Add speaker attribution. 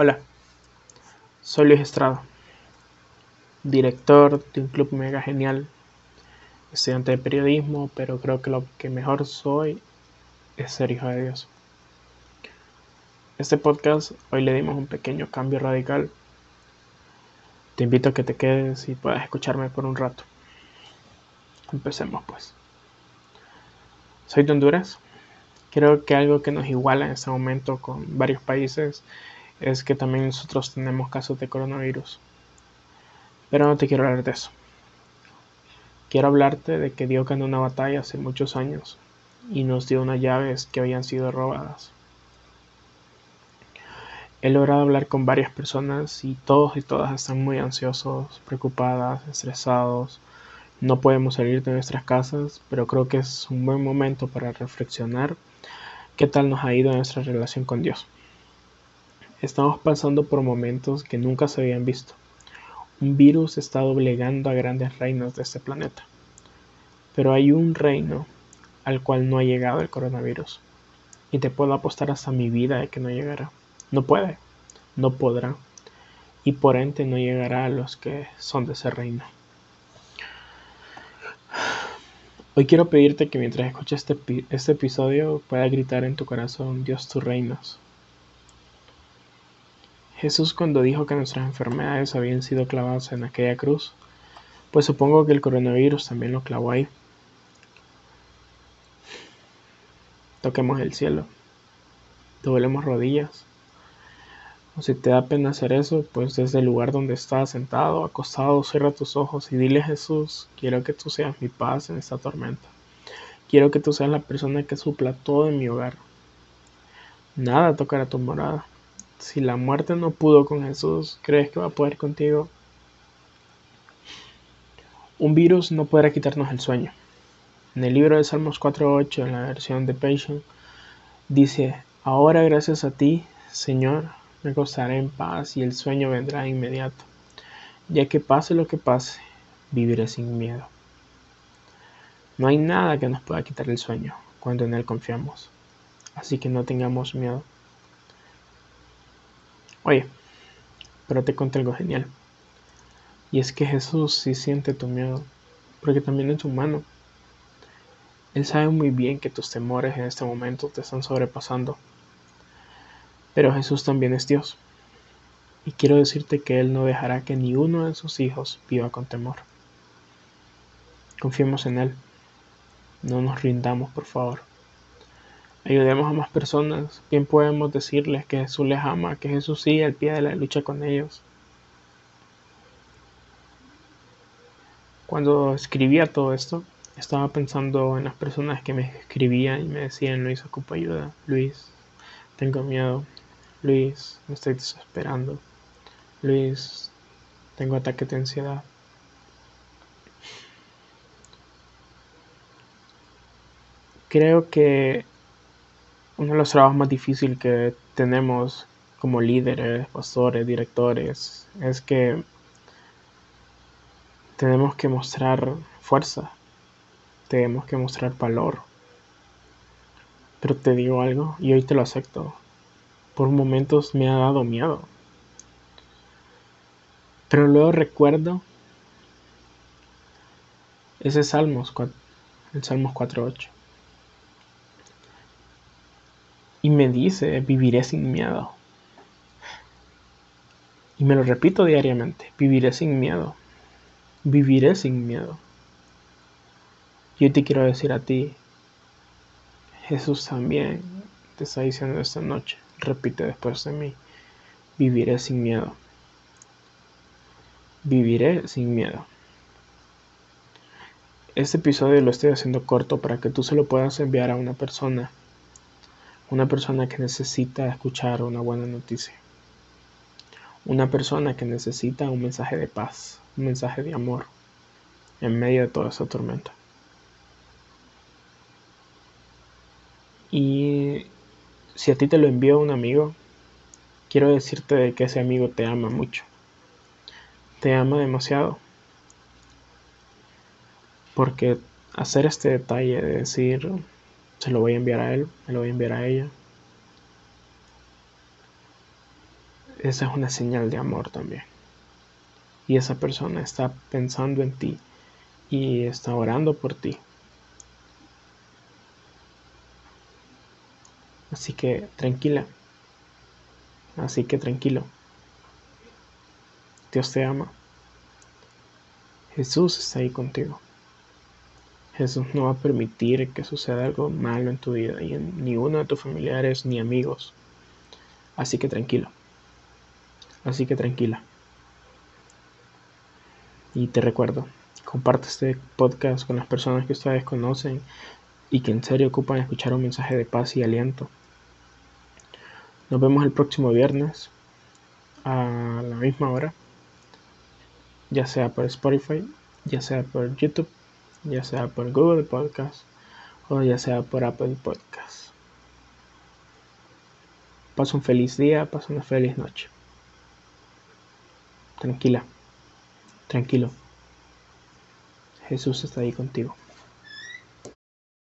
Speaker 1: Hola, soy Luis Estrada, director de un club mega genial, estudiante de periodismo, pero creo que lo que mejor soy es ser hijo de Dios. Este podcast hoy le dimos un pequeño cambio radical. Te invito a que te quedes y puedas escucharme por un rato. Empecemos pues. Soy de Honduras. Creo que algo que nos iguala en este momento con varios países es que también nosotros tenemos casos de coronavirus. Pero no te quiero hablar de eso. Quiero hablarte de que Dios ganó una batalla hace muchos años y nos dio unas llaves que habían sido robadas. He logrado hablar con varias personas y todos y todas están muy ansiosos, preocupadas, estresados. No podemos salir de nuestras casas, pero creo que es un buen momento para reflexionar qué tal nos ha ido nuestra relación con Dios. Estamos pasando por momentos que nunca se habían visto. Un virus está doblegando a grandes reinos de este planeta. Pero hay un reino al cual no ha llegado el coronavirus. Y te puedo apostar hasta mi vida de que no llegará. No puede, no podrá. Y por ende no llegará a los que son de ese reino. Hoy quiero pedirte que mientras escuches este, este episodio pueda gritar en tu corazón, Dios tu reinos Jesús cuando dijo que nuestras enfermedades habían sido clavadas en aquella cruz, pues supongo que el coronavirus también lo clavó ahí. Toquemos el cielo, doblemos rodillas. O si te da pena hacer eso, pues desde el lugar donde estás sentado, acostado, cierra tus ojos y dile Jesús, quiero que tú seas mi paz en esta tormenta. Quiero que tú seas la persona que supla todo en mi hogar. Nada tocará tu morada. Si la muerte no pudo con Jesús, ¿crees que va a poder contigo? Un virus no podrá quitarnos el sueño. En el libro de Salmos 4.8, en la versión de Passion, dice, Ahora gracias a ti, Señor, me acostaré en paz y el sueño vendrá inmediato. Ya que pase lo que pase, viviré sin miedo. No hay nada que nos pueda quitar el sueño cuando en él confiamos. Así que no tengamos miedo. Oye, pero te conté algo genial. Y es que Jesús sí siente tu miedo, porque también es humano. Él sabe muy bien que tus temores en este momento te están sobrepasando. Pero Jesús también es Dios. Y quiero decirte que Él no dejará que ni uno de sus hijos viva con temor. Confiemos en Él. No nos rindamos, por favor. Ayudemos a más personas. Bien podemos decirles que Jesús les ama, que Jesús sigue al pie de la lucha con ellos. Cuando escribía todo esto, estaba pensando en las personas que me escribían y me decían, Luis, ocupo ayuda. Luis, tengo miedo. Luis, me estoy desesperando. Luis, tengo ataque de ansiedad. Creo que uno de los trabajos más difíciles que tenemos como líderes, pastores, directores, es que tenemos que mostrar fuerza, tenemos que mostrar valor. Pero te digo algo, y hoy te lo acepto. Por momentos me ha dado miedo. Pero luego recuerdo ese Salmos, el Salmos 4.8 y me dice, viviré sin miedo. Y me lo repito diariamente, viviré sin miedo. Viviré sin miedo. Yo te quiero decir a ti, Jesús también te está diciendo esta noche, repite después de mí, viviré sin miedo. Viviré sin miedo. Este episodio lo estoy haciendo corto para que tú se lo puedas enviar a una persona una persona que necesita escuchar una buena noticia. Una persona que necesita un mensaje de paz, un mensaje de amor en medio de toda esa tormenta. Y si a ti te lo envió un amigo, quiero decirte que ese amigo te ama mucho. Te ama demasiado. Porque hacer este detalle de decir, se lo voy a enviar a él, me lo voy a enviar a ella. esa es una señal de amor también. Y esa persona está pensando en ti y está orando por ti. Así que tranquila. Así que tranquilo. Dios te ama. Jesús está ahí contigo. Jesús no va a permitir que suceda algo malo en tu vida y en ninguno de tus familiares ni amigos. Así que tranquilo. Así que tranquila. Y te recuerdo, comparte este podcast con las personas que ustedes conocen y que en serio ocupan escuchar un mensaje de paz y aliento. Nos vemos el próximo viernes a la misma hora, ya sea por Spotify, ya sea por YouTube, ya sea por Google Podcast o ya sea por Apple Podcast. Pasa un feliz día, pasa una feliz noche. Tranquila, tranquilo. Jesús está ahí contigo.